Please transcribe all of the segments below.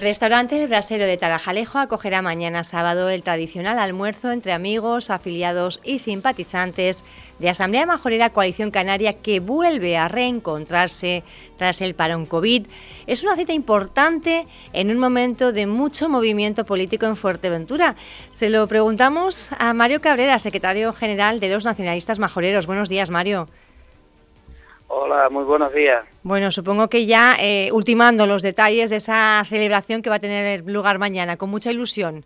El restaurante Brasero de Tarajalejo acogerá mañana sábado el tradicional almuerzo entre amigos, afiliados y simpatizantes de Asamblea Majorera Coalición Canaria que vuelve a reencontrarse tras el parón COVID. Es una cita importante en un momento de mucho movimiento político en Fuerteventura. Se lo preguntamos a Mario Cabrera, secretario general de los nacionalistas majoreros. Buenos días, Mario. Hola, muy buenos días. Bueno, supongo que ya eh, ultimando los detalles de esa celebración que va a tener lugar mañana, con mucha ilusión.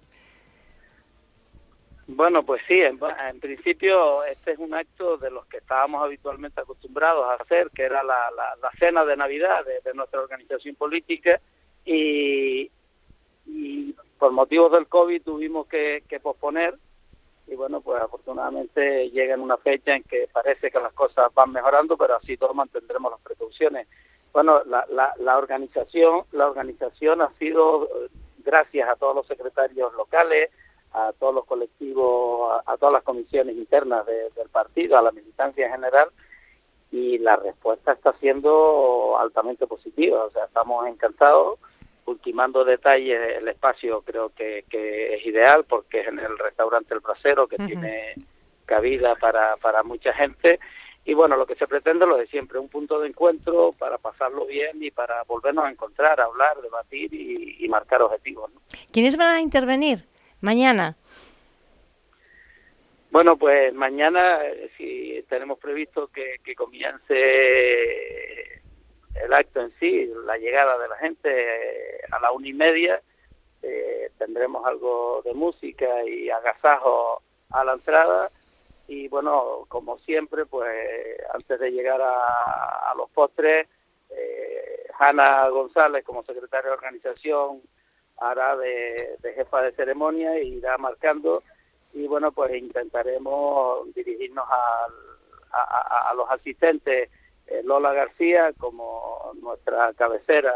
Bueno, pues sí, en, principio este es un acto de los que estábamos habitualmente acostumbrados a hacer, que era la, cena de Navidad de, nuestra organización política y, por motivos del COVID tuvimos que posponer y bueno, pues afortunadamente llega en una fecha en que parece que las cosas van mejorando, pero así todos mantendremos las precauciones. Bueno, la, la, organización, la organización ha sido gracias a todos los secretarios locales, a todos los colectivos, a, todas las comisiones internas del partido, a la militancia en general, y la respuesta está siendo altamente positiva. O sea, estamos encantados ultimando detalles, el espacio creo que, es ideal porque es en el restaurante El Brasero que tiene cabida para, para mucha gente. Y bueno, lo que se pretende lo de siempre, un punto de encuentro para pasarlo bien y para volvernos a encontrar, hablar, debatir y, marcar objetivos. ¿Quiénes van a intervenir mañana? Bueno, pues mañana eh, si tenemos previsto que, que comience el acto en sí, la llegada de la gente eh, a la una y media, eh, tendremos algo de música y agasajo a la entrada. Y bueno, como siempre, pues antes de llegar a, los postres, eh, Hanna González como secretaria de organización hará de, jefa de ceremonia y irá marcando. Y bueno, pues intentaremos dirigirnos a los asistentes Lola García como nuestra cabecera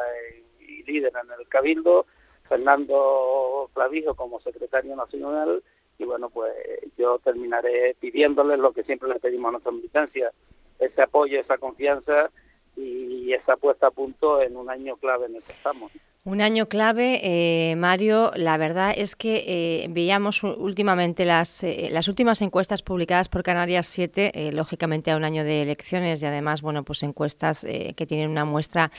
y líder en el Cabildo, Fernando Clavijo como secretario nacional y bueno, pues yo terminaré pidiéndoles lo que siempre le pedimos a nuestra militancia, ese apoyo, esa confianza y esa puesta a punto en un año clave en el que estamos. Un año clave, eh, Mario. La verdad es que eh, veíamos últimamente las, eh, las últimas encuestas publicadas por Canarias 7, lógicamente a un año de elecciones y además, bueno, pues encuestas que tienen una muestra,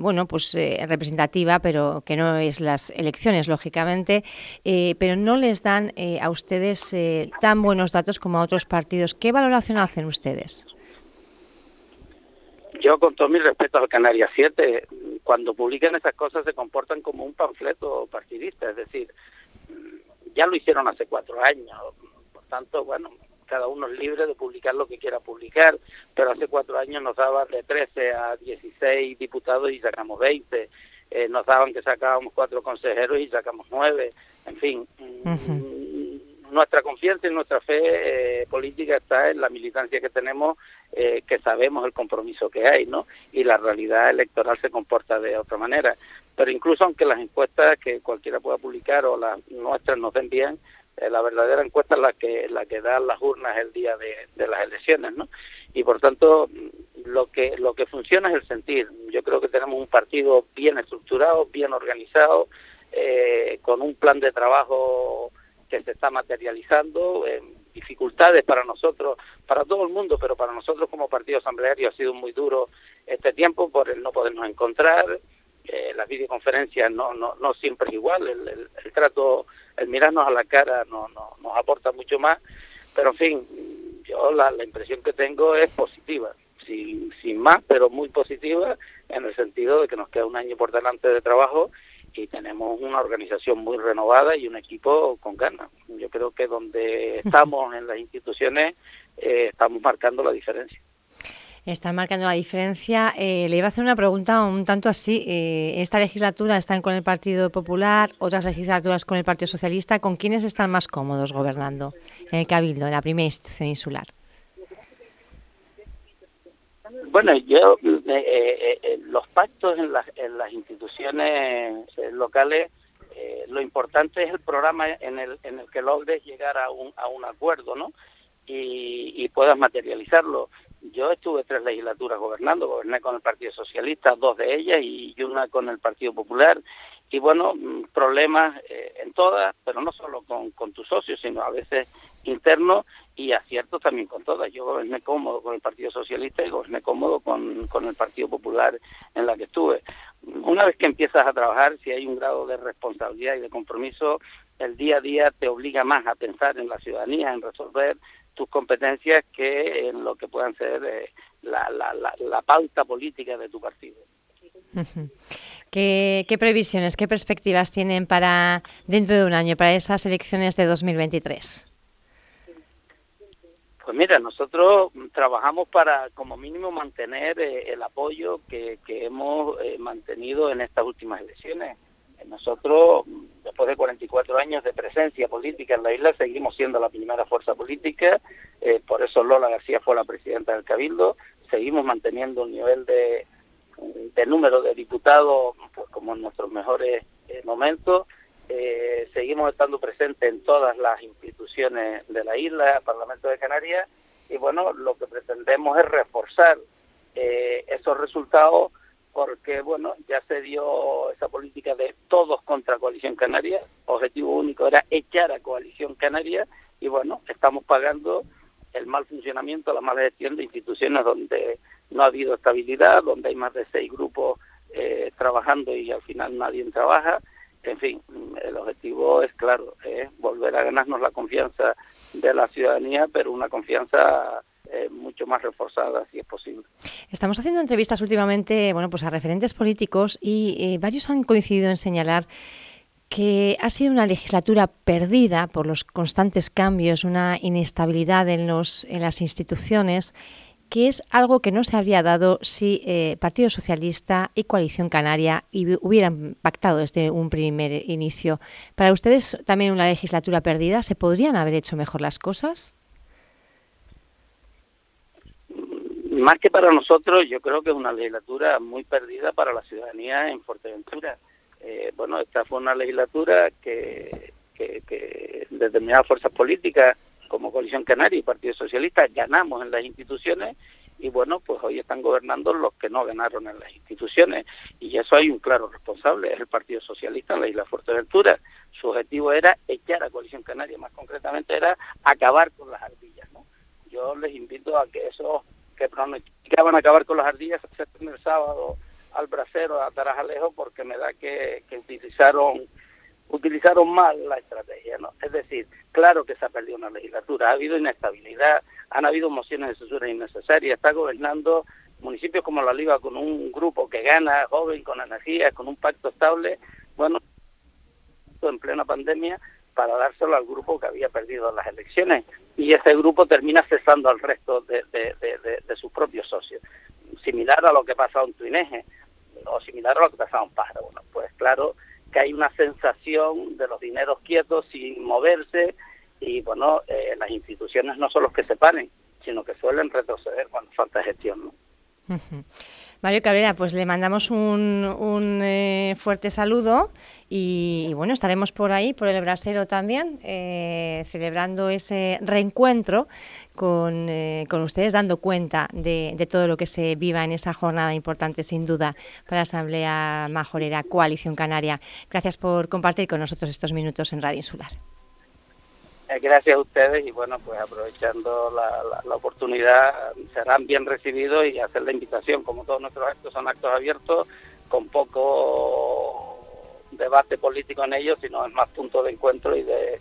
bueno, pues representativa, pero que no es las elecciones, lógicamente, pero no les dan a ustedes tan buenos datos como a otros partidos. ¿Qué valoración hacen ustedes? Yo, con todo mi respeto al Canarias 7, cuando publican esas cosas se comportan como un panfleto partidista, es decir, ya lo hicieron hace cuatro años, por tanto, bueno, cada uno es libre de publicar lo que quiera publicar, pero hace cuatro años nos daban de 13 a 16 diputados y sacamos 20, eh, nos daban que sacábamos cuatro consejeros y sacamos nueve, en fin, nuestra confianza y nuestra fe eh, política está en la militancia que tenemos, eh, que sabemos el compromiso que hay, ¿no? Y la realidad electoral se comporta de otra manera. Pero incluso aunque las encuestas que cualquiera pueda publicar o las nuestras nos den bien, eh, la verdadera encuesta es la que la que dan las urnas el día de, de las elecciones, ¿no? Y por tanto lo que lo que funciona es el sentir. Yo creo que tenemos un partido bien estructurado, bien organizado, con un plan de trabajo que se está materializando, dificultades para nosotros, para todo el mundo, pero para nosotros como partido asambleario ha sido muy duro este tiempo por el no podernos encontrar, eh, las videoconferencias no, no, no siempre es igual, el, trato, el mirarnos a la cara no, no, nos aporta mucho más, pero en fin, yo la, la impresión que tengo es positiva, sin, sin más, pero muy positiva, en el sentido de que nos queda un año por delante de trabajo y tenemos una organización muy renovada y un equipo con ganas. Yo creo que donde estamos en las instituciones eh, estamos marcando la diferencia. Están marcando la diferencia. Eh, le iba a hacer una pregunta un tanto así. Eh, esta legislatura están con el Partido Popular, otras legislaturas con el Partido Socialista. ¿Con quiénes están más cómodos gobernando en el Cabildo, en la primera institución insular? Bueno, yo, eh, eh, eh, los pactos en las, en las instituciones locales, lo importante es el programa en el, en el que logres llegar a un, a un acuerdo, ¿no? Y, y puedas materializarlo. yo estuve tres legislaturas gobernando, goberné con el Partido Socialista, dos de ellas y una con el Partido Popular. Y bueno, mm, problemas eh, en todas, pero no solo con, con tus socios, sino a veces internos y aciertos también con todas. Yo goberné cómodo con el Partido Socialista y goberné cómodo con, con el Partido Popular en la que estuve. Una vez que empiezas a trabajar, si hay un grado de responsabilidad y de compromiso, el día a día te obliga más a pensar en la ciudadanía, en resolver tus competencias que en lo que puedan ser eh, la, la, la, pauta política de tu partido. ¿Qué, ¿Qué, previsiones, qué perspectivas tienen para dentro de un año, para esas elecciones de 2023? Pues mira, nosotros trabajamos para como mínimo mantener eh, el apoyo que, que hemos eh, mantenido en estas últimas elecciones. Nosotros, después de 44 años de presencia política en la isla, seguimos siendo la primera fuerza política, eh, por eso Lola García fue la presidenta del Cabildo, seguimos manteniendo un nivel de, de número de diputados pues, como en nuestros mejores eh, momentos, eh, seguimos estando presentes en todas las instituciones de la isla, Parlamento de Canarias, y bueno, lo que pretendemos es reforzar esos resultados porque bueno, ya se dio esa política de todos contra Coalición Canaria, objetivo único era echar a Coalición Canaria y bueno, estamos pagando el mal funcionamiento, la mala gestión de instituciones donde no ha habido estabilidad, donde hay más de seis grupos eh, trabajando y al final nadie trabaja. En fin, el objetivo es claro, es volver a ganarnos la confianza de la ciudadanía, pero una confianza eh, mucho más reforzada si es posible. Estamos haciendo entrevistas últimamente bueno, pues a referentes políticos y eh, varios han coincidido en señalar que ha sido una legislatura perdida por los constantes cambios, una inestabilidad en, los, en las instituciones, que es algo que no se habría dado si eh, Partido Socialista y Coalición Canaria hubieran pactado desde un primer inicio. ¿Para ustedes también una legislatura perdida? ¿Se podrían haber hecho mejor las cosas? más que para nosotros, yo creo que es una legislatura muy perdida para la ciudadanía en Fuerteventura. Eh, bueno, esta fue una legislatura que, que, determinadas fuerzas políticas como Coalición Canaria y Partido Socialista ganamos en las instituciones y bueno, pues hoy están gobernando los que no ganaron en las instituciones y eso hay un claro responsable, es el Partido Socialista en la isla Fuerteventura. Su objetivo era echar a Coalición Canaria, más concretamente era acabar con las ardillas. ¿no? Yo les invito a que eso que pronosticaban acabar con las ardillas el sábado al bracero a Tarajalejo porque me da que, que utilizaron utilizaron mal la estrategia, ¿no? Es decir, claro que se ha perdido una legislatura, ha habido inestabilidad, han habido mociones de censura innecesarias, está gobernando municipios como La Oliva con un grupo que gana, joven, con energía, con un pacto estable, bueno, en plena pandemia, para dárselo al grupo que había perdido las elecciones y ese grupo termina cesando al resto de, sus propios socios. Similar a lo que pasa en Tuineje o similar a lo que pasaba en Pájaro. Bueno, pues claro que hay una sensación de los dineros quietos sin moverse y bueno, eh, las instituciones no son los que se paren, sino que suelen retroceder cuando falta gestión. ¿no? Mario Cabrera, pues le mandamos un, eh, fuerte saludo y, bueno, estaremos por ahí, por el brasero también, eh, celebrando ese reencuentro con, eh, con ustedes, dando cuenta de, de, todo lo que se viva en esa jornada importante, sin duda, para la Asamblea Majorera Coalición Canaria. Gracias por compartir con nosotros estos minutos en Radio Insular. Eh, gracias a ustedes y bueno, pues aprovechando la, la, oportunidad, serán bien recibidos y hacer la invitación, como todos nuestros actos son actos abiertos, con poco debate político en ellos, sino es más punto de encuentro y de,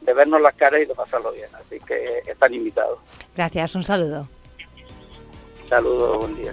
de vernos las caras y de pasarlo bien. Así que están invitados. Gracias, un saludo. Saludos, buen día.